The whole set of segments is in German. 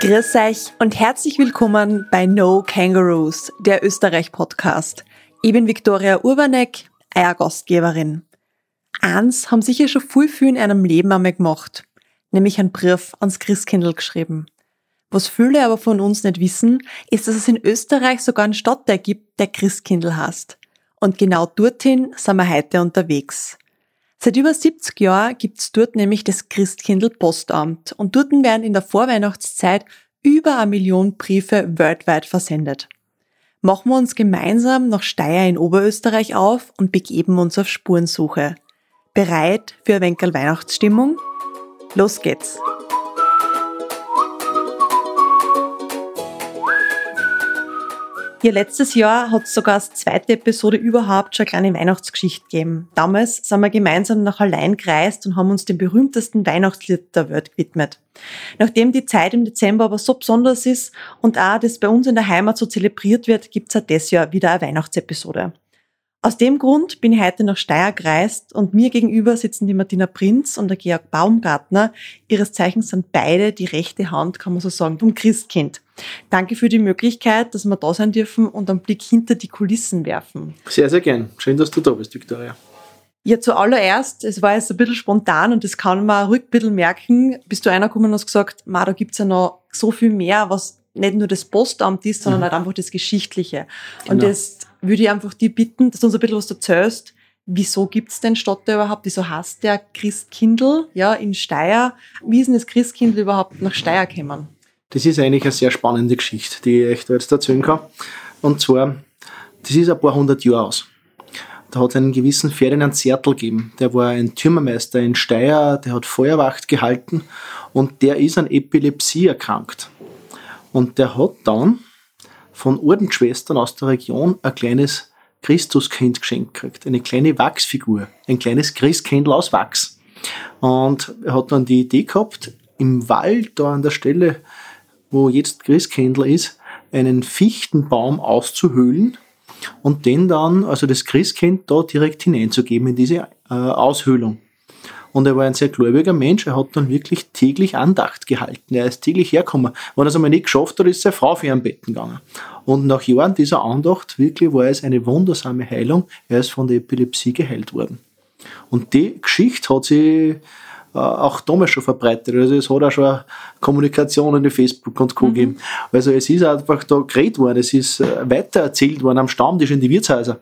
Grüß euch und herzlich willkommen bei No Kangaroos, der Österreich-Podcast. Ich bin Viktoria Urbanek, euer Gastgeberin. Eins haben sicher schon viel, viel in einem Leben einmal gemacht, nämlich einen Brief ans Christkindl geschrieben. Was viele aber von uns nicht wissen, ist, dass es in Österreich sogar einen Stadtteil gibt, der Christkindl heißt. Und genau dorthin sind wir heute unterwegs. Seit über 70 Jahren gibt's dort nämlich das Christkindl Postamt und dort werden in der Vorweihnachtszeit über eine Million Briefe weltweit versendet. Machen wir uns gemeinsam nach Steyr in Oberösterreich auf und begeben uns auf Spurensuche. Bereit für ein Weihnachtsstimmung? Los geht's! Ja, letztes Jahr hat es sogar als zweite Episode überhaupt schon eine kleine Weihnachtsgeschichte gegeben. Damals sind wir gemeinsam nach Allein gereist und haben uns dem berühmtesten Weihnachtslied der Welt gewidmet. Nachdem die Zeit im Dezember aber so besonders ist und auch das bei uns in der Heimat so zelebriert wird, gibt's auch das Jahr wieder eine Weihnachtsepisode. Aus dem Grund bin ich heute nach Steyr gereist und mir gegenüber sitzen die Martina Prinz und der Georg Baumgartner. Ihres Zeichens sind beide die rechte Hand, kann man so sagen, vom Christkind. Danke für die Möglichkeit, dass wir da sein dürfen und einen Blick hinter die Kulissen werfen. Sehr, sehr gern. Schön, dass du da bist, Victoria. Ja, zuallererst, es war jetzt ein bisschen spontan und das kann man ruhig ein bisschen merken, bist du einer gekommen und hast gesagt, ma, da gibt's ja noch so viel mehr, was nicht nur das Postamt ist, sondern mhm. halt einfach das Geschichtliche. Genau. Und jetzt würde ich einfach die bitten, dass du uns ein bisschen was erzählst. Wieso gibt's den Stadtteil überhaupt? Wieso heißt der Christkindl ja, in Steyr? Wie ist denn das Christkindl überhaupt nach Steyr gekommen? Das ist eigentlich eine sehr spannende Geschichte, die ich euch da jetzt erzählen kann. Und zwar, das ist ein paar hundert Jahre aus. Da hat es einen gewissen Ferdinand Zertl gegeben. Der war ein Türmermeister in Steyr, der hat Feuerwacht gehalten und der ist an Epilepsie erkrankt. Und der hat dann von Ordensschwestern aus der Region ein kleines Christuskind geschenkt gekriegt. Eine kleine Wachsfigur. Ein kleines Christkindl aus Wachs. Und er hat dann die Idee gehabt, im Wald, da an der Stelle, wo jetzt Christkindl ist, einen Fichtenbaum auszuhöhlen und den dann, also das Christkind da direkt hineinzugeben in diese äh, Aushöhlung. Und er war ein sehr gläubiger Mensch. Er hat dann wirklich täglich Andacht gehalten. Er ist täglich hergekommen. Wenn er es einmal nicht geschafft hat, ist seine Frau für ihn am Betten gegangen. Und nach Jahren dieser Andacht wirklich war es eine wundersame Heilung. Er ist von der Epilepsie geheilt worden. Und die Geschichte hat sich äh, auch damals schon verbreitet. Also es hat auch schon Kommunikation in Facebook und Co. Mhm. gegeben. Also es ist einfach da geredet worden, es ist äh, weitererzählt worden am Stammtisch in die Wirtshäuser.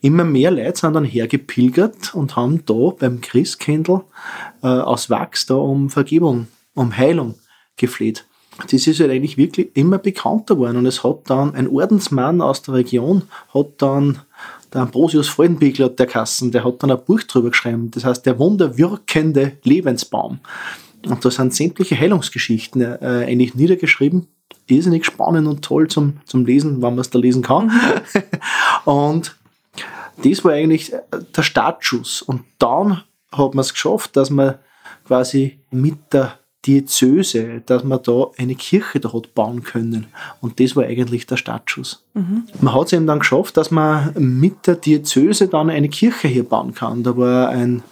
Immer mehr Leute sind dann hergepilgert und haben da beim Christkindl äh, aus Wachs da um Vergebung, um Heilung gefleht. Das ist halt eigentlich wirklich immer bekannter worden und es hat dann ein Ordensmann aus der Region, hat dann der Ambrosius Freudenbiegler der Kassen, der hat dann ein Buch drüber geschrieben, das heißt der wunderwirkende Lebensbaum. Und da sind sämtliche Heilungsgeschichten äh, eigentlich niedergeschrieben. Irrsinnig spannend und toll zum, zum Lesen, wenn man es da lesen kann. Mhm. und das war eigentlich der Startschuss. Und dann hat man es geschafft, dass man quasi mit der Diözese, dass man da eine Kirche da hat bauen können. Und das war eigentlich der Startschuss. Mhm. Man hat es eben dann geschafft, dass man mit der Diözese dann eine Kirche hier bauen kann. Da war ein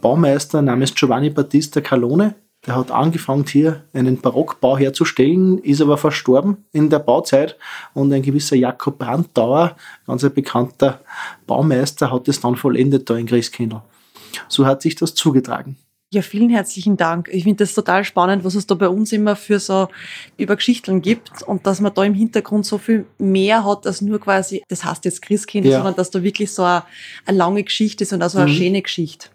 Baumeister namens Giovanni Battista Calone, der hat angefangen hier einen Barockbau herzustellen, ist aber verstorben in der Bauzeit und ein gewisser Jakob Brandauer, ganz ein bekannter Baumeister, hat es dann vollendet da in Christkindl. So hat sich das zugetragen. Ja, vielen herzlichen Dank. Ich finde das total spannend, was es da bei uns immer für so über Geschichten gibt und dass man da im Hintergrund so viel mehr hat als nur quasi, das heißt jetzt Christkind, ja. sondern dass da wirklich so eine, eine lange Geschichte ist und also eine mhm. schöne Geschichte.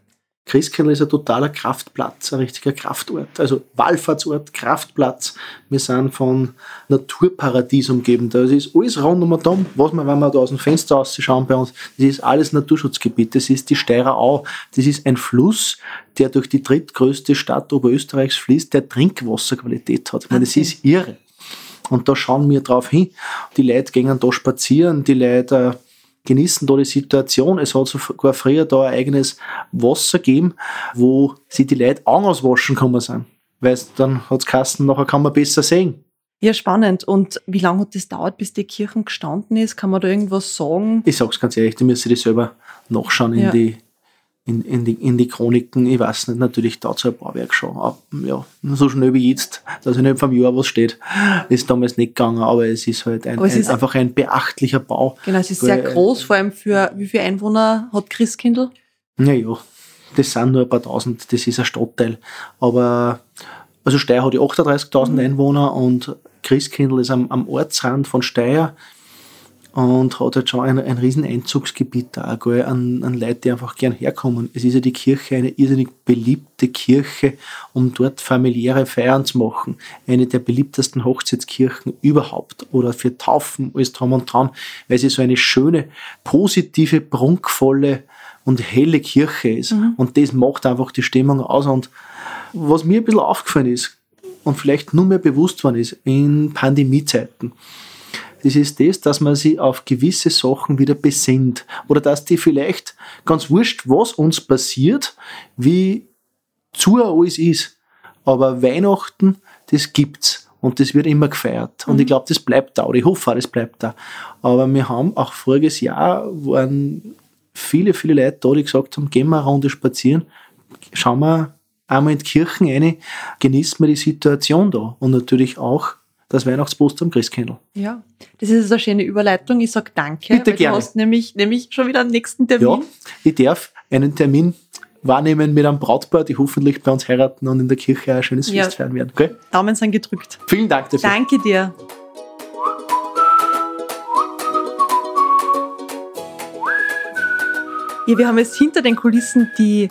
Christkindl ist ein totaler Kraftplatz, ein richtiger Kraftort. Also Wallfahrtsort, Kraftplatz. Wir sind von Naturparadies umgeben. Da ist alles rund um und um, was man, wenn wir da aus dem Fenster ausschauen bei uns, das ist alles Naturschutzgebiet. Das ist die Steirer Au. Das ist ein Fluss, der durch die drittgrößte Stadt Oberösterreichs fließt, der Trinkwasserqualität hat. Ich meine, das ist irre. Und da schauen wir drauf hin. Die Leute gehen da spazieren, die Leute genießen da die Situation. Es hat sogar früher da ein eigenes Wasser gegeben, wo sie die Leute auch auswaschen kommen sind. Weil dann hat es Kassen, nachher kann man besser sehen. Ja, spannend. Und wie lange hat das dauert, bis die Kirche gestanden ist? Kann man da irgendwas sagen? Ich sag's ganz ehrlich, die müssen die selber nachschauen ja. in die in, in, die, in die Chroniken, ich weiß nicht, natürlich da so ein Bauwerk schon. Aber, ja, so schnell wie jetzt, dass innerhalb vom Jahr was steht, ist damals nicht gegangen, aber es ist halt ein, es ein, ist- einfach ein beachtlicher Bau. Genau, es ist sehr Weil- groß, vor allem für, wie viele Einwohner hat Christkindl? Naja, das sind nur ein paar tausend, das ist ein Stadtteil. Aber, also Steyr hat ja 38.000 Mhm. Einwohner und Christkindl ist am, am Ortsrand von Steyr und hat halt schon ein, ein riesen Einzugsgebiet da, gell, an, an Leute, die einfach gern herkommen. Es ist ja die Kirche eine irrsinnig beliebte Kirche, um dort familiäre Feiern zu machen. Eine der beliebtesten Hochzeitskirchen überhaupt oder für Taufen, alles drum und dran, weil sie so eine schöne, positive, prunkvolle und helle Kirche ist. Und das macht einfach die Stimmung aus. Und was mir ein bisschen aufgefallen ist und vielleicht nur mehr bewusst worden ist in Pandemiezeiten, das ist das, dass man sich auf gewisse Sachen wieder besinnt. Oder dass die vielleicht ganz wurscht, was uns passiert, wie zu alles ist. Aber Weihnachten, das gibt's. Und das wird immer gefeiert. Und ich glaube, das bleibt da. Oder ich hoffe auch, das bleibt da. Aber wir haben auch voriges Jahr, waren viele, viele Leute da, die gesagt haben, gehen wir eine Runde spazieren, schauen wir einmal in die Kirchen rein, genießen wir die Situation da. Und natürlich auch das Weihnachtspost am Christkindl. Ja, das ist eine schöne Überleitung. Ich sag danke. Bitte weil gerne. Du hast nämlich, nämlich schon wieder einen nächsten Ja, Termin. ich darf einen Termin wahrnehmen mit einem Brautpaar, die hoffentlich bei uns heiraten und in der Kirche ein schönes Ja. Fest feiern werden. Okay? Daumen sind gedrückt. Vielen Dank dafür. Danke dir. Ja, wir haben jetzt hinter den Kulissen die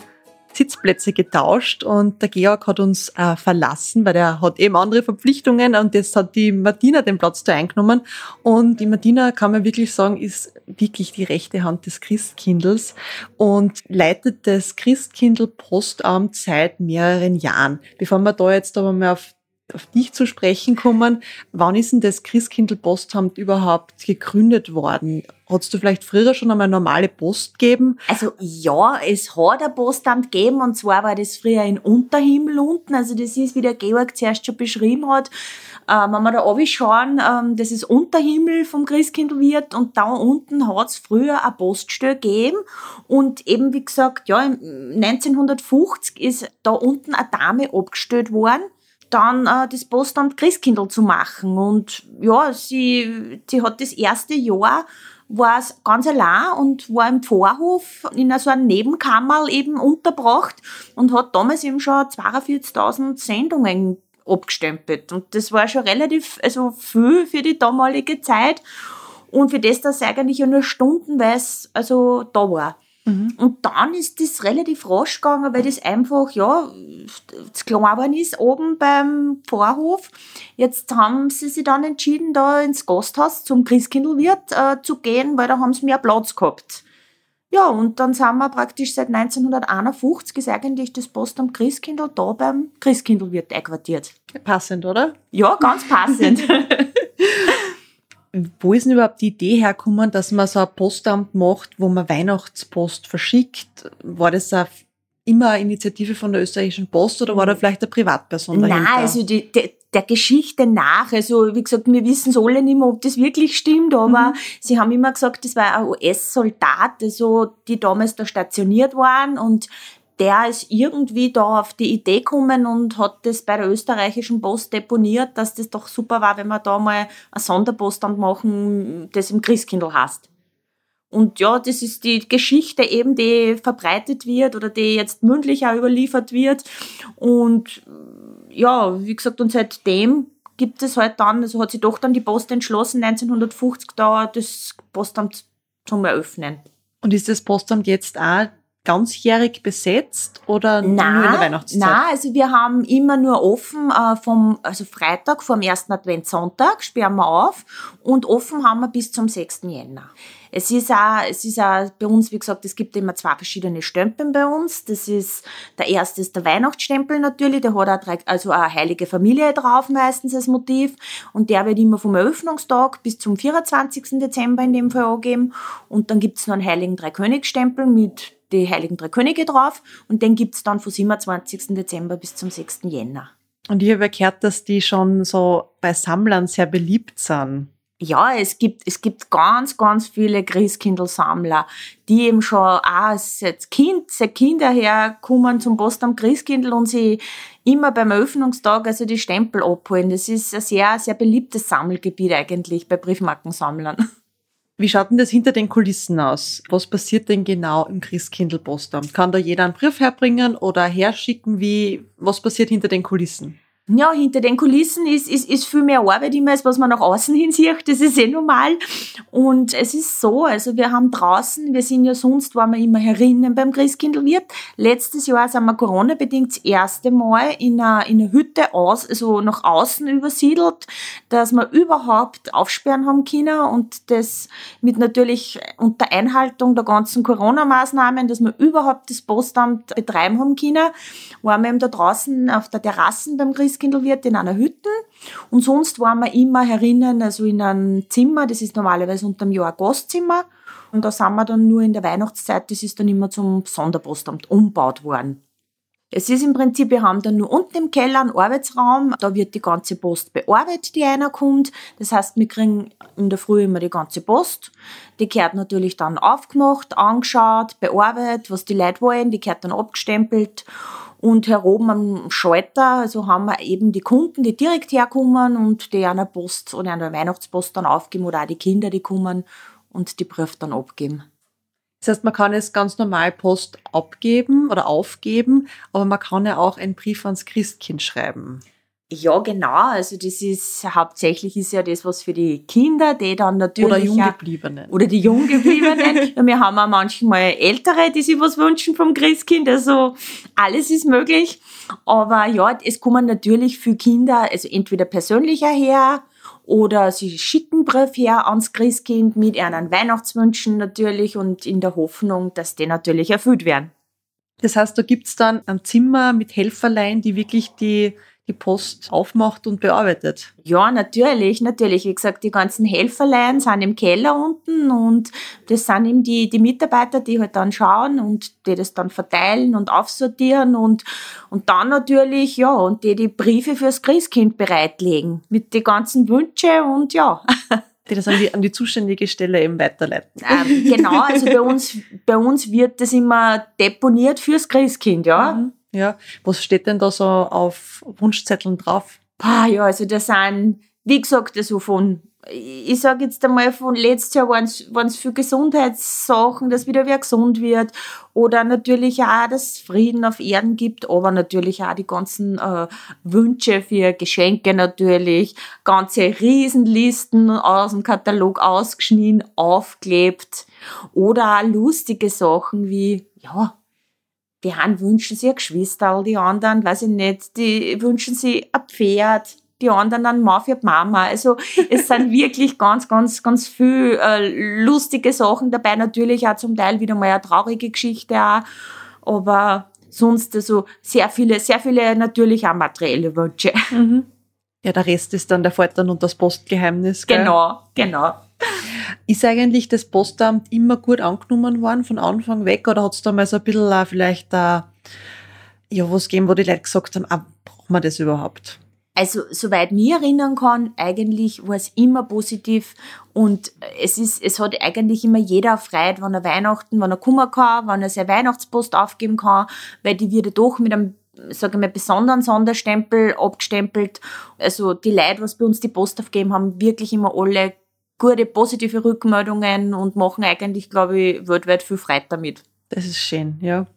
Sitzplätze getauscht und der Georg hat uns äh, verlassen, weil er hat eben andere Verpflichtungen und jetzt hat die Martina den Platz da eingenommen. Und die Martina, kann man wirklich sagen, ist wirklich die rechte Hand des Christkindls und leitet das Christkindl Postamt seit mehreren Jahren. Bevor wir da jetzt aber mal auf auf dich zu sprechen kommen. Wann ist denn das Christkindl Postamt überhaupt gegründet worden? Hattest du vielleicht früher schon einmal normale Post gegeben? Also ja, es hat ein Postamt gegeben und zwar war das früher in Unterhimmel unten. Also das ist, wie der Georg zuerst schon beschrieben hat. Ähm, wenn wir da schauen, ähm, das ist Unterhimmel vom Christkindlwirt und da unten hat es früher eine Poststelle gegeben und eben wie gesagt, ja, im 1950 ist da unten eine Dame abgestellt worden dann äh, das Postamt Christkindl zu machen. Und ja, sie, sie hat das erste Jahr war es ganz allein und war im Vorhof in so einer Nebenkammer eben unterbracht und hat damals eben schon 42.000 Sendungen abgestempelt. Und das war schon relativ, also viel für die damalige Zeit. Und für das, dass eigentlich nur stundenweise also da war. Und dann ist das relativ rasch gegangen, weil das einfach, ja, zu klein ist, oben beim Vorhof. Jetzt haben sie sich dann entschieden, da ins Gasthaus zum Christkindlwirt äh, zu gehen, weil da haben sie mehr Platz gehabt. Ja, und dann sind wir praktisch seit 1951 ist eigentlich das Postamt Christkindl da beim Christkindlwirt einquartiert. Passend, oder? Ja, ganz passend. Wo ist denn überhaupt die Idee hergekommen, dass man so ein Postamt macht, wo man Weihnachtspost verschickt? War das eine, immer eine Initiative von der österreichischen Post oder war da vielleicht eine Privatperson dahinter? Nein, also die, die, der Geschichte nach, also wie gesagt, wir wissen es alle nicht mehr, ob das wirklich stimmt, aber sie haben immer gesagt, das war ein US-Soldat, also die damals da stationiert waren und der ist irgendwie da auf die Idee gekommen und hat das bei der österreichischen Post deponiert, dass das doch super war, wenn wir da mal ein Sonderpostamt machen, das im Christkindl heißt. Und ja, das ist die Geschichte eben, die verbreitet wird oder die jetzt mündlich auch überliefert wird. Und ja, wie gesagt, und seitdem gibt es halt dann, also hat sich doch dann die Post entschlossen, 1950 da das Postamt zum Eröffnen. Und ist das Postamt jetzt auch ganzjährig besetzt oder nur in der Weihnachtszeit? Nein, also wir haben immer nur offen äh, vom, also Freitag vom ersten Adventssonntag sperren wir auf und offen haben wir bis zum 6. Jänner. Es ist auch, es ist auch bei uns, wie gesagt, es gibt immer zwei verschiedene Stempel bei uns. Das ist, der erste ist der Weihnachtsstempel natürlich, der hat auch drei, also eine heilige Familie drauf meistens als Motiv und der wird immer vom Eröffnungstag bis zum 24. Dezember in dem Fall angegeben und dann gibt's noch einen heiligen Dreikönigsstempel mit die Heiligen Drei Könige drauf und den gibt's dann vom 27. Dezember bis zum 6. Jänner. Und ich habe gehört, dass die schon so bei Sammlern sehr beliebt sind. Ja, es gibt, es gibt ganz, ganz viele Christkindl-Sammler, die eben schon auch als Kind, seit Kinder her kommen zum Postamt Christkindl und sie immer beim Eröffnungstag also die Stempel abholen. Das ist ein sehr, sehr beliebtes Sammelgebiet eigentlich bei Briefmarkensammlern. Wie schaut denn das hinter den Kulissen aus? Was passiert denn genau im Christkindl-Postamt? Kann da jeder einen Brief herbringen oder herschicken? Wie, was passiert hinter den Kulissen? Ja, hinter den Kulissen ist, ist, ist viel mehr Arbeit immer, als was man nach außen hin sieht. Das ist eh normal. Und es ist so, also wir haben draußen, wir sind ja sonst, waren wir immer herinnen beim Christkindlwirt. Letztes Jahr sind wir Corona-bedingt das erste Mal in einer, in einer Hütte aus, also nach außen übersiedelt, dass wir überhaupt aufsperren haben können und das mit natürlich unter Einhaltung der ganzen Corona-Maßnahmen, dass wir überhaupt das Postamt betreiben haben können, waren wir eben da draußen auf der Terrassen beim Christkindlwirt Christkindlwirt in einer Hütte und sonst waren wir immer herinnen, also in einem Zimmer, das ist normalerweise unter dem Jahr ein Gastzimmer und da sind wir dann nur in der Weihnachtszeit, das ist dann immer zum Sonderpostamt umgebaut worden. Es ist im Prinzip, wir haben dann nur unten im Keller einen Arbeitsraum, da wird die ganze Post bearbeitet, die einer kommt. Das heißt, wir kriegen in der Früh immer die ganze Post. Die gehört natürlich dann aufgemacht, angeschaut, bearbeitet, was die Leute wollen, die gehört dann abgestempelt. Und hier oben am Schalter, also haben wir eben die Kunden, die direkt herkommen und die an der Post oder an der Weihnachtspost dann aufgeben oder auch die Kinder, die kommen und die Brief dann abgeben. Das heißt, man kann jetzt ganz normal Post abgeben oder aufgeben, aber man kann ja auch einen Brief ans Christkind schreiben. Ja, genau. Also das ist hauptsächlich ist ja das, was für die Kinder, die dann natürlich. Oder Junggebliebenen. Oder die Junggebliebenen. ja, wir haben auch manchmal Ältere, die sich was wünschen vom Christkind. Also alles ist möglich. Aber ja, es kommen natürlich für Kinder, also entweder persönlicher her oder sie schicken Brief her ans Christkind mit ihren Weihnachtswünschen natürlich und in der Hoffnung, dass die natürlich erfüllt werden. Das heißt, da gibt's dann ein Zimmer mit Helferlein, die wirklich die die Post aufmacht und bearbeitet. Ja, natürlich, natürlich. Wie gesagt, die ganzen Helferlein sind im Keller unten und das sind eben die, die Mitarbeiter, die halt dann schauen und die das dann verteilen und aufsortieren und, und dann natürlich, ja, und die die Briefe fürs Christkind bereitlegen mit den ganzen Wünsche und ja. die das an die, an die zuständige Stelle eben weiterleiten. Ähm, genau, also bei uns, bei uns wird das immer deponiert fürs Christkind, ja. Mhm. Ja, was steht denn da so auf Wunschzetteln drauf? Ah, ja, also das sind, wie gesagt, so von, ich sage jetzt einmal, von letztes Jahr waren es für Gesundheitssachen, dass wieder wer gesund wird. Oder natürlich auch, dass es Frieden auf Erden gibt, aber natürlich auch die ganzen äh, Wünsche für Geschenke natürlich, ganze Riesenlisten aus dem Katalog ausgeschnitten, aufklebt oder auch lustige Sachen wie, ja, die einen wünschen sich ein Geschwisterl, die anderen, weiß ich nicht, die wünschen sich ein Pferd, die anderen einen Mann für die Mama. Also es sind wirklich ganz, ganz, ganz viel äh, lustige Sachen dabei. Natürlich auch zum Teil wieder mal eine traurige Geschichte auch. Aber sonst also sehr viele, sehr viele natürlich auch materielle Wünsche. Mhm. Ja, der Rest ist dann der Faltern und das Postgeheimnis. Gell? Genau, genau. Ist eigentlich das Postamt immer gut angenommen worden von Anfang weg oder hat es da mal so ein bisschen vielleicht uh, ja, was gegeben, wo die Leute gesagt haben, ah, brauchen wir das überhaupt? Also, soweit mich erinnern kann, eigentlich war es immer positiv und es ist, es hat eigentlich immer jeder Freude, wenn er Weihnachten, wenn er kommen kann, wenn er seine Weihnachtspost aufgeben kann, weil die wird doch mit einem sage ich mal, besonderen Sonderstempel abgestempelt. Also die Leute, was bei uns die Post aufgeben haben, wirklich immer alle gute, positive Rückmeldungen und machen eigentlich, glaube ich, weltweit viel Freude damit. Das ist schön, ja.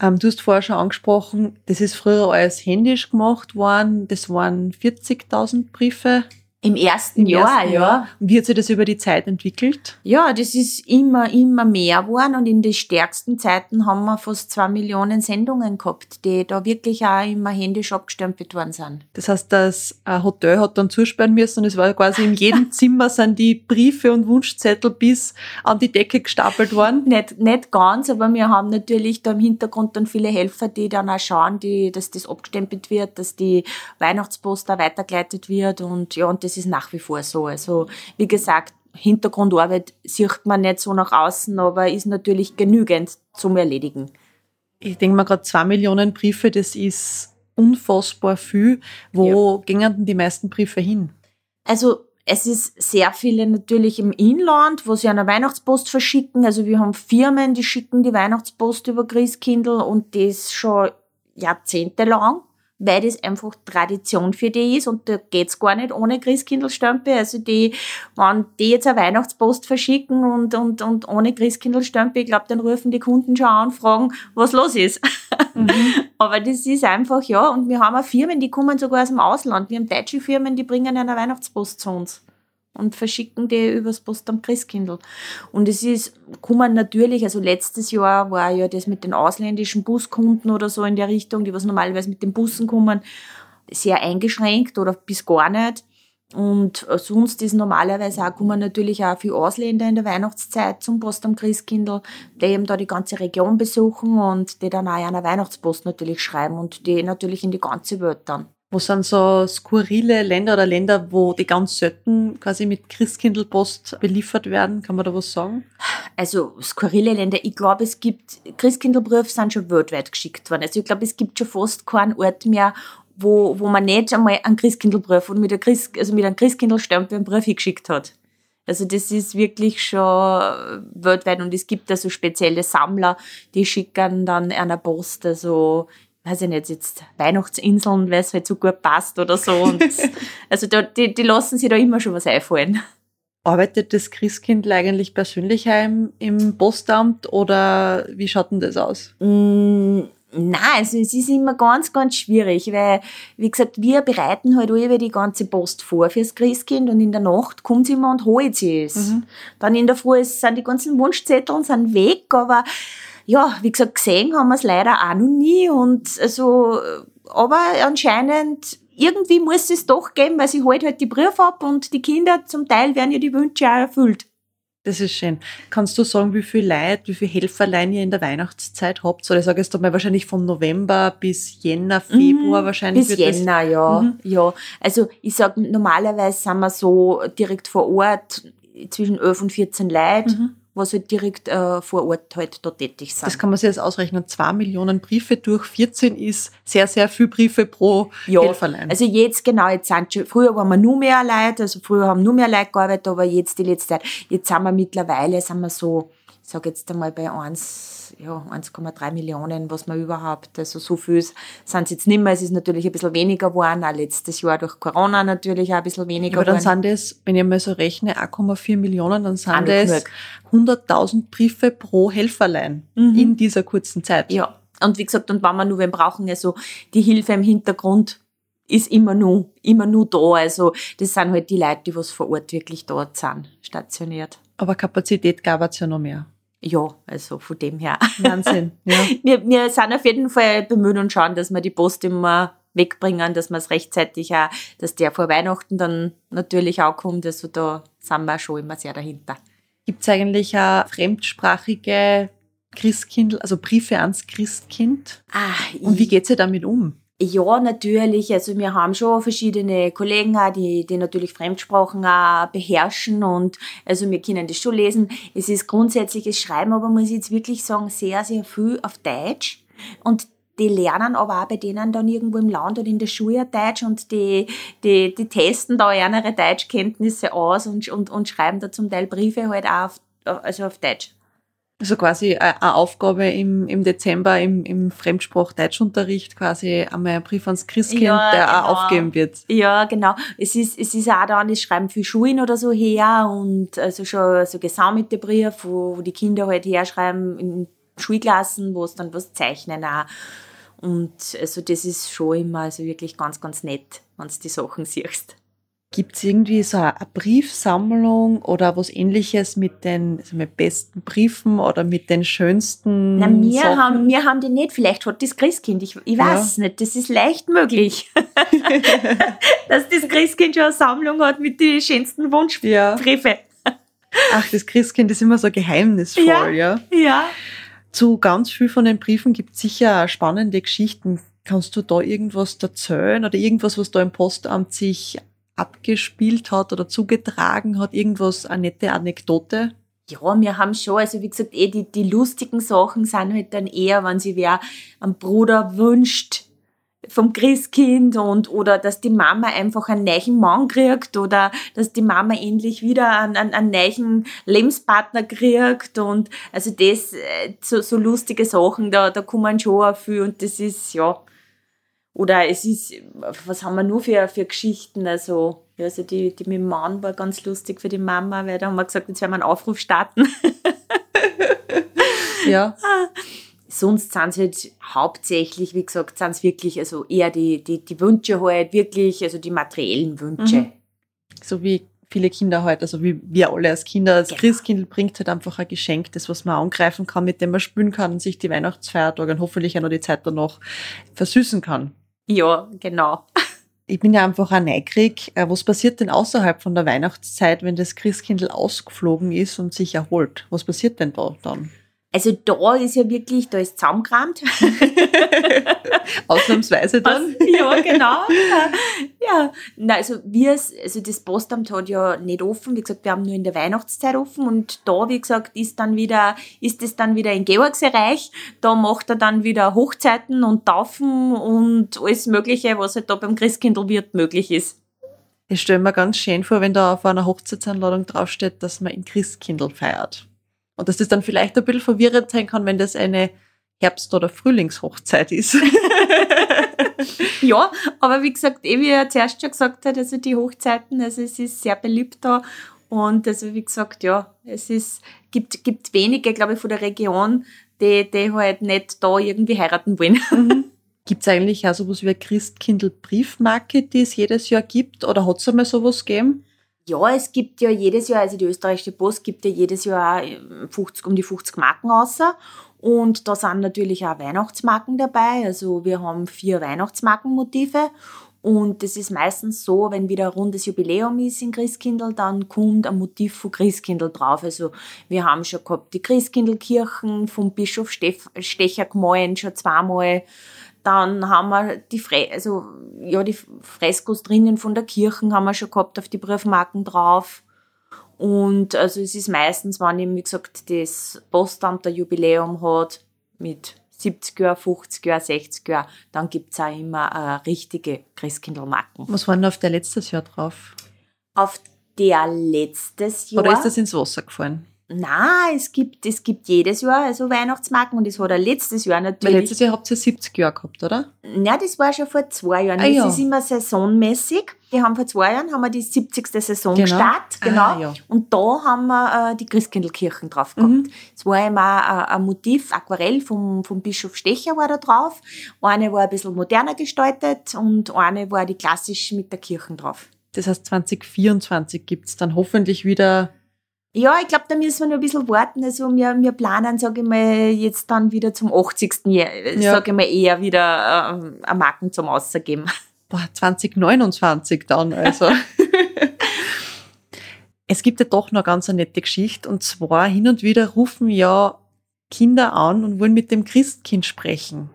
Ähm, du hast vorher schon angesprochen, das ist früher alles händisch gemacht worden. Das waren 40.000 Briefe im ersten, Im Jahr, ersten ja. Und wie hat sich das über die Zeit entwickelt? Ja, das ist immer, immer mehr geworden und in den stärksten Zeiten haben wir fast zwei Millionen Sendungen gehabt, die da wirklich auch immer händisch abgestempelt worden sind. Das heißt, das äh, Hotel hat dann zusperren müssen und es war quasi in jedem Zimmer sind die Briefe und Wunschzettel bis an die Decke gestapelt worden? Nicht, nicht ganz, aber wir haben natürlich da im Hintergrund dann viele Helfer, die dann auch schauen, die, dass das abgestempelt wird, dass die Weihnachtspost da weitergeleitet wird und ja, und das das ist nach wie vor so. Also wie gesagt, Hintergrundarbeit sieht man nicht so nach außen, aber ist natürlich genügend zum Erledigen. Ich denke mal gerade zwei Millionen Briefe, das ist unfassbar viel. Wo ja. gingen denn die meisten Briefe hin? Also es ist sehr viele natürlich im Inland, wo sie eine Weihnachtspost verschicken. Also wir haben Firmen, die schicken die Weihnachtspost über Christkindl und das schon jahrzehntelang weil das einfach Tradition für die ist und da geht's gar nicht ohne Christkindlstempel. Also die, wenn die jetzt eine Weihnachtspost verschicken und, und, und ohne Christkindlstempel, ich glaube, dann rufen die Kunden schon an und fragen, was los ist. Mhm. Aber das ist einfach, ja, und wir haben auch Firmen, die kommen sogar aus dem Ausland. Wir haben deutsche Firmen, die bringen eine Weihnachtspost zu uns und verschicken die übers Postamt Christkindl. Und es ist, kommen natürlich, also letztes Jahr war ja das mit den ausländischen Buskunden oder so in der Richtung, die was normalerweise mit den Bussen kommen, sehr eingeschränkt oder bis gar nicht. Und sonst ist normalerweise auch, kommen natürlich auch viele Ausländer in der Weihnachtszeit zum Post am Christkindl, die eben da die ganze Region besuchen und die dann auch einer Weihnachtspost natürlich schreiben und die natürlich in die ganze Welt dann. Wo sind so skurrile Länder oder Länder, wo die ganz selten quasi mit Christkindlpost beliefert werden? Kann man da was sagen? Also skurrile Länder, ich glaube, es gibt, Christkindlbriefe sind schon weltweit geschickt worden. Also ich glaube, es gibt schon fast keinen Ort mehr, wo, wo man nicht einmal einen Christkindlbrief oder mit, Christ, also mit einem Christkindlstempel einen Brief geschickt hat. Also das ist wirklich schon weltweit und es gibt da so spezielle Sammler, die schicken dann einer Post, also weiß ich nicht, jetzt Weihnachtsinseln, weil es halt so gut passt oder so. Und also da, die, die lassen sich da immer schon was einfallen. Arbeitet das Christkind eigentlich persönlich heim im Postamt oder wie schaut denn das aus? Mm, Nein, also es ist immer ganz, ganz schwierig, weil, wie gesagt, wir bereiten halt alle die ganze Post vor fürs Christkind und in der Nacht kommt sie immer und holt sie es. Mhm. Dann in der Früh sind die ganzen Wunschzettel sind weg, aber ja, wie gesagt, gesehen haben wir es leider auch noch nie und also, aber anscheinend irgendwie muss es doch geben, weil sie holt halt die Briefe ab und die Kinder zum Teil werden ja die Wünsche auch erfüllt. Das ist schön. Kannst du sagen, wie viel Leute, wie viele Helferlein ihr in der Weihnachtszeit habt? Oder ich sage jetzt einmal wahrscheinlich vom November bis Jänner, Februar mhm, wahrscheinlich. Bis Jänner, ja. Mhm. Ja. Also ich sage, normalerweise sind wir so direkt vor Ort zwischen 11 und 14 Leute. Mhm was halt direkt äh, vor Ort halt da tätig sind. Das kann man sich jetzt ausrechnen. Zwei Millionen Briefe durch 14 ist sehr, sehr viel Briefe pro ja, Helferlein. Also jetzt genau, jetzt sind schon, früher waren wir nur mehr Leute, also früher haben nur mehr Leute gearbeitet, aber jetzt die letzte Zeit, jetzt sind wir mittlerweile, sind wir so, ich sage jetzt einmal bei eins ja, 1,3 Millionen, was man überhaupt, also so viel sind es jetzt nicht mehr. Es ist natürlich ein bisschen weniger geworden, auch letztes Jahr durch Corona natürlich auch ein bisschen weniger Aber dann sind das, wenn ich mal so rechne, 1,4 Millionen, dann sind das 100.000 Briefe pro Helferlein mhm. in dieser kurzen Zeit. Ja, und wie gesagt, und wenn wir nur wen brauchen, also die Hilfe im Hintergrund ist immer nur, immer nur da. Also das sind halt die Leute, die was vor Ort wirklich dort sind, stationiert. Aber Kapazität gab es ja noch mehr ja, also von dem her. Wahnsinn. Ja. wir, wir sind auf jeden Fall bemüht und schauen, dass wir die Post immer wegbringen, dass wir es rechtzeitig auch, dass der vor Weihnachten dann natürlich auch kommt. Also da sind wir schon immer sehr dahinter. Gibt es eigentlich auch fremdsprachige Christkind, also Briefe ans Christkind? Ah, und wie geht sie damit um? Ja, natürlich. Also wir haben schon verschiedene Kollegen die, die natürlich Fremdsprachen beherrschen und also wir können das schon lesen. Es ist grundsätzliches Schreiben, aber muss ich jetzt wirklich sagen, sehr, sehr viel auf Deutsch. Und die lernen aber auch bei denen dann irgendwo im Land oder in der Schule Deutsch und die, die, die testen da ihre Deutschkenntnisse aus und, und, und schreiben da zum Teil Briefe halt auch auf, also auf Deutsch. Also quasi eine Aufgabe im, im Dezember im, im Fremdsprach-Deutschunterricht quasi einmal ein Brief ans Christkind, ja, der genau. auch aufgeben wird. Ja, genau. Es ist, es ist auch dann, es schreiben viele Schulen oder so her und also schon so gesammelte Briefe, wo, wo die Kinder halt herschreiben in Schulklassen, wo es dann was zeichnen auch. Und also das ist schon immer also wirklich ganz, ganz nett, wenn du die Sachen siehst. Gibt es irgendwie so eine Briefsammlung oder was ähnliches mit den also mit besten Briefen oder mit den schönsten Na, wir Sachen? haben, wir haben die nicht. Vielleicht hat das Christkind, ich, ich weiß ja. nicht, das ist leicht möglich, dass das Christkind schon eine Sammlung hat mit den schönsten Wunschbriefe. Ja. Ach, das Christkind ist immer so geheimnisvoll, ja. Ja. ja. Zu ganz viel von den Briefen gibt es sicher spannende Geschichten. Kannst du da irgendwas erzählen oder irgendwas, was da im Postamt sich abgespielt hat oder zugetragen hat? Irgendwas, eine nette Anekdote? Ja, wir haben schon, also wie gesagt, eh die, die lustigen Sachen sind halt dann eher, wenn sie wer einen Bruder wünscht, vom Christkind und oder dass die Mama einfach einen neuen Mann kriegt oder dass die Mama endlich wieder einen, einen, einen neuen Lebenspartner kriegt und also das äh, so, so lustige Sachen da da kommen schon auch viel und das ist ja oder es ist was haben wir nur für für Geschichten also also die, die mit dem Mann war ganz lustig für die Mama, weil da haben wir gesagt, jetzt werden wir einen Aufruf starten. ja. Sonst sind es halt hauptsächlich, wie gesagt, sind es wirklich, also eher die, die, die Wünsche halt, wirklich, also die materiellen Wünsche. Mhm. So wie viele Kinder halt, also wie wir alle als Kinder, als genau. Christkind bringt halt einfach ein Geschenk, das was man angreifen kann, mit dem man spülen kann und sich die Weihnachtsfeiertage und hoffentlich auch noch die Zeit danach versüßen kann. Ja, genau. Ich bin ja einfach auch neugierig, äh, was passiert denn außerhalb von der Weihnachtszeit, wenn das Christkindl ausgeflogen ist und sich erholt? Was passiert denn da dann? Also da ist ja wirklich, da ist zusammengerammt. Ausnahmsweise dann. ja, genau. Ja, na, also wir, also das Postamt hat ja nicht offen. Wie gesagt, wir haben nur in der Weihnachtszeit offen und da, wie gesagt, ist dann wieder, ist es dann wieder in Georgsereich. Da macht er dann wieder Hochzeiten und Taufen und alles Mögliche, was halt da beim Christkindlwirt möglich ist. Ich stelle mir ganz schön vor, wenn da auf einer Hochzeitsanladung draufsteht, dass man in Christkindl feiert. Und dass das dann vielleicht ein bisschen verwirrend sein kann, wenn das eine Herbst- oder Frühlingshochzeit ist. ja, aber wie gesagt, eh wie er zuerst schon gesagt hat, also die Hochzeiten, also es ist sehr beliebt da. Und also wie gesagt, ja, es ist, gibt, gibt wenige, glaube ich, von der Region, die, die halt nicht da irgendwie heiraten wollen. Mhm. Gibt es eigentlich auch sowas wie eine Christkindl-Briefmarke, die es jedes Jahr gibt? Oder hat es einmal sowas gegeben? Ja, es gibt ja jedes Jahr, also die österreichische Post gibt ja jedes Jahr 50, um die 50 Marken außer. Und da sind natürlich auch Weihnachtsmarken dabei. Also wir haben vier Weihnachtsmarkenmotive. Und das ist meistens so, wenn wieder ein rundes Jubiläum ist in Christkindl, dann kommt ein Motiv von Christkindl drauf. Also wir haben schon gehabt die Christkindlkirchen vom Bischof Stecher gemahlen, schon zweimal. Dann haben wir die, Fre also, ja, die Freskos drinnen von der Kirche haben wir schon gehabt auf die Briefmarken drauf. Und also es ist meistens, wenn eben, wie gesagt, das Postamt der Jubiläum hat mit 70 Jahren, 50 Jahren, 60 Jahren, dann gibt's auch immer äh, richtige Christkindlmarken. Was war denn auf der letztes Jahr drauf? Auf der letztes Jahr. Oder ist das ins Wasser gefallen? Na, es gibt, es gibt jedes Jahr also Weihnachtsmarken und das hat er letztes Jahr natürlich. Weil letztes Jahr habt ihr 70 Jahre gehabt, oder? Ja, das war schon vor zwei Jahren. Ah, das ja. ist immer saisonmäßig. Wir haben vor zwei Jahren haben wir die 70. Saison genau. gestartet, genau. Ah, ja. Und da haben wir äh, die Christkindlkirchen drauf gehabt. Mhm. Es war immer äh, ein Motiv, Aquarell vom, vom Bischof Stecher war da drauf. Eine war ein bisschen moderner gestaltet und eine war die klassisch mit der Kirchen drauf. Das heißt, 2024 gibt's dann hoffentlich wieder ja, ich glaube, da müssen wir noch ein bisschen warten. Also wir, wir planen, sage ich mal, jetzt dann wieder zum 80. Jahr, ja. sage ich mal, eher wieder äh, eine Marken zum Außergeben. Boah, 2029 dann, also. es gibt ja doch noch ganz eine nette Geschichte und zwar hin und wieder rufen ja Kinder an und wollen mit dem Christkind sprechen.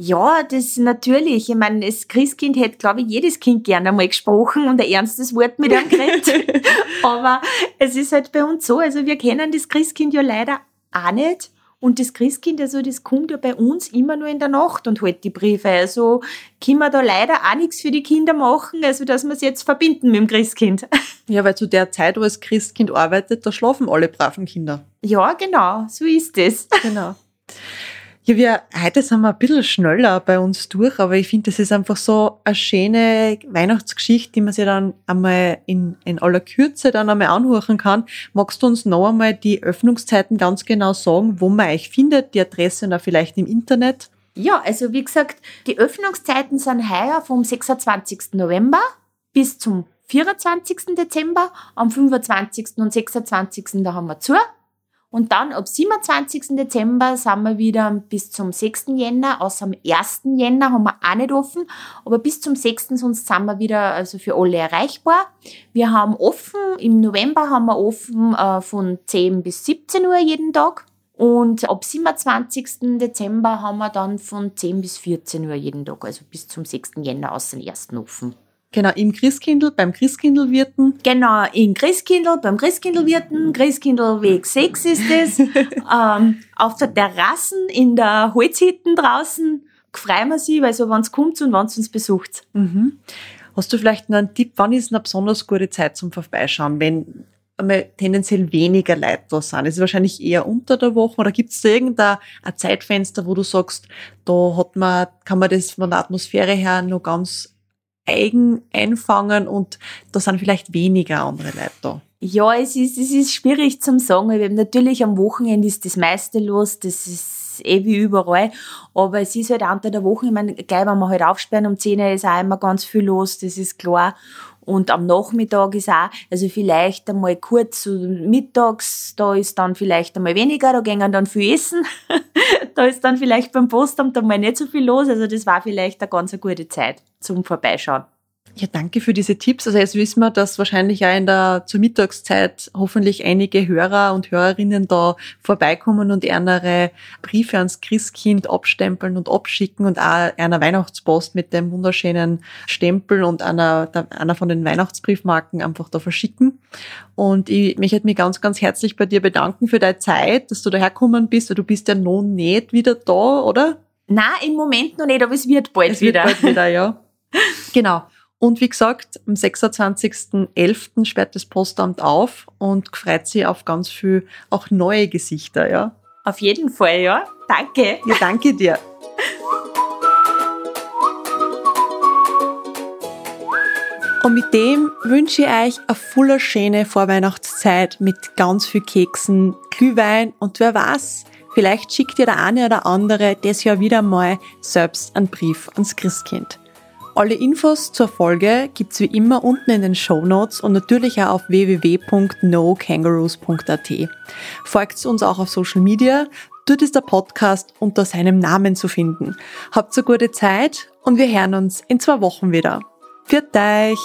Ja, das natürlich. Ich meine, das Christkind hätte, glaube ich, jedes Kind gerne einmal gesprochen und ein ernstes Wort mit ihm geredet. Aber es ist halt bei uns so, also wir kennen das Christkind ja leider auch nicht. Und das Christkind, also das kommt ja bei uns immer nur in der Nacht und holt die Briefe. Also können wir da leider auch nichts für die Kinder machen, also dass wir es jetzt verbinden mit dem Christkind. Ja, weil zu der Zeit, wo das Christkind arbeitet, da schlafen alle braven Kinder. Ja, genau, so ist es. Genau. Ja, wir, heute sind wir ein bisschen schneller bei uns durch, aber ich finde, das ist einfach so eine schöne Weihnachtsgeschichte, die man sich dann einmal in, in aller Kürze dann einmal anhören kann. Magst du uns noch einmal die Öffnungszeiten ganz genau sagen, wo man euch findet, die Adresse und auch vielleicht im Internet? Ja, also wie gesagt, die Öffnungszeiten sind heuer vom 26. November bis zum 24. Dezember. Am 25. und 26. da haben wir zu. Und dann ab 27. Dezember sind wir wieder bis zum 6. Jänner. Außer am 1. Jänner haben wir auch nicht offen. Aber bis zum 6. sonst sind wir wieder also für alle erreichbar. Wir haben offen, im November haben wir offen äh, von 10 bis 17 Uhr jeden Tag. Und ab 27. Dezember haben wir dann von 10 bis 14 Uhr jeden Tag, also bis zum 6. Jänner außer dem 1. offen. Genau, im Christkindl, beim Christkindlwirten. Genau, im Christkindl, beim Christkindlwirten, Christkindlweg 6 ist es. ähm, auf der Terrassen, in der Holzhütten draußen, freuen wir sie, weil so, wenn es kommt und wenn es uns besucht. Mhm. Hast du vielleicht noch einen Tipp, wann ist eine besonders gute Zeit zum Vorbeischauen, wenn einmal tendenziell weniger Leute da sind? Ist es wahrscheinlich eher unter der Woche oder gibt es da irgendein ein Zeitfenster, wo du sagst, da hat man, kann man das von der Atmosphäre her noch ganz eigen einfangen und da sind vielleicht weniger andere Leute da? Ja, es ist, es ist schwierig zum sagen. weil Natürlich am Wochenende ist das meiste los, das ist eh wie überall. Aber es ist halt unter der Woche, ich meine, gleich wenn wir halt aufsperren um 10 Uhr ist auch immer ganz viel los, das ist klar. Und am Nachmittag ist auch, also vielleicht einmal kurz so mittags, da ist dann vielleicht einmal weniger, da gehen dann viel essen. da ist dann vielleicht beim Postamt einmal nicht so viel los. Also das war vielleicht eine ganz eine gute Zeit zum Vorbeischauen. Ja, danke für diese Tipps. Also jetzt wissen wir, dass wahrscheinlich auch in der zur Mittagszeit hoffentlich einige Hörer und Hörerinnen da vorbeikommen und ihre Briefe ans Christkind abstempeln und abschicken und auch einer Weihnachtspost mit dem wunderschönen Stempel und einer, einer von den Weihnachtsbriefmarken einfach da verschicken. Und ich möchte mich ganz, ganz herzlich bei dir bedanken für deine Zeit, dass du daherkommen bist, weil du bist ja noch nicht wieder da, oder? Na, im Moment noch nicht, aber es wird bald es wieder. Wird bald wieder, ja. genau. Und wie gesagt, am 26.11. sperrt das Postamt auf und freut sich auf ganz viel auch neue Gesichter, ja. Auf jeden Fall, ja. Danke. Ja, danke dir. Und mit dem wünsche ich euch eine voller schöne Vorweihnachtszeit mit ganz viel Keksen, Glühwein und wer weiß, vielleicht schickt ihr der eine oder andere das Jahr wieder mal selbst einen Brief ans Christkind. Alle Infos zur Folge gibt's wie immer unten in den Show Notes und natürlich auch auf www.nokangaroos.at. Folgt uns auch auf Social Media. Dort ist der Podcast unter seinem Namen zu finden. Habt eine gute Zeit und wir hören uns in zwei Wochen wieder. Für euch!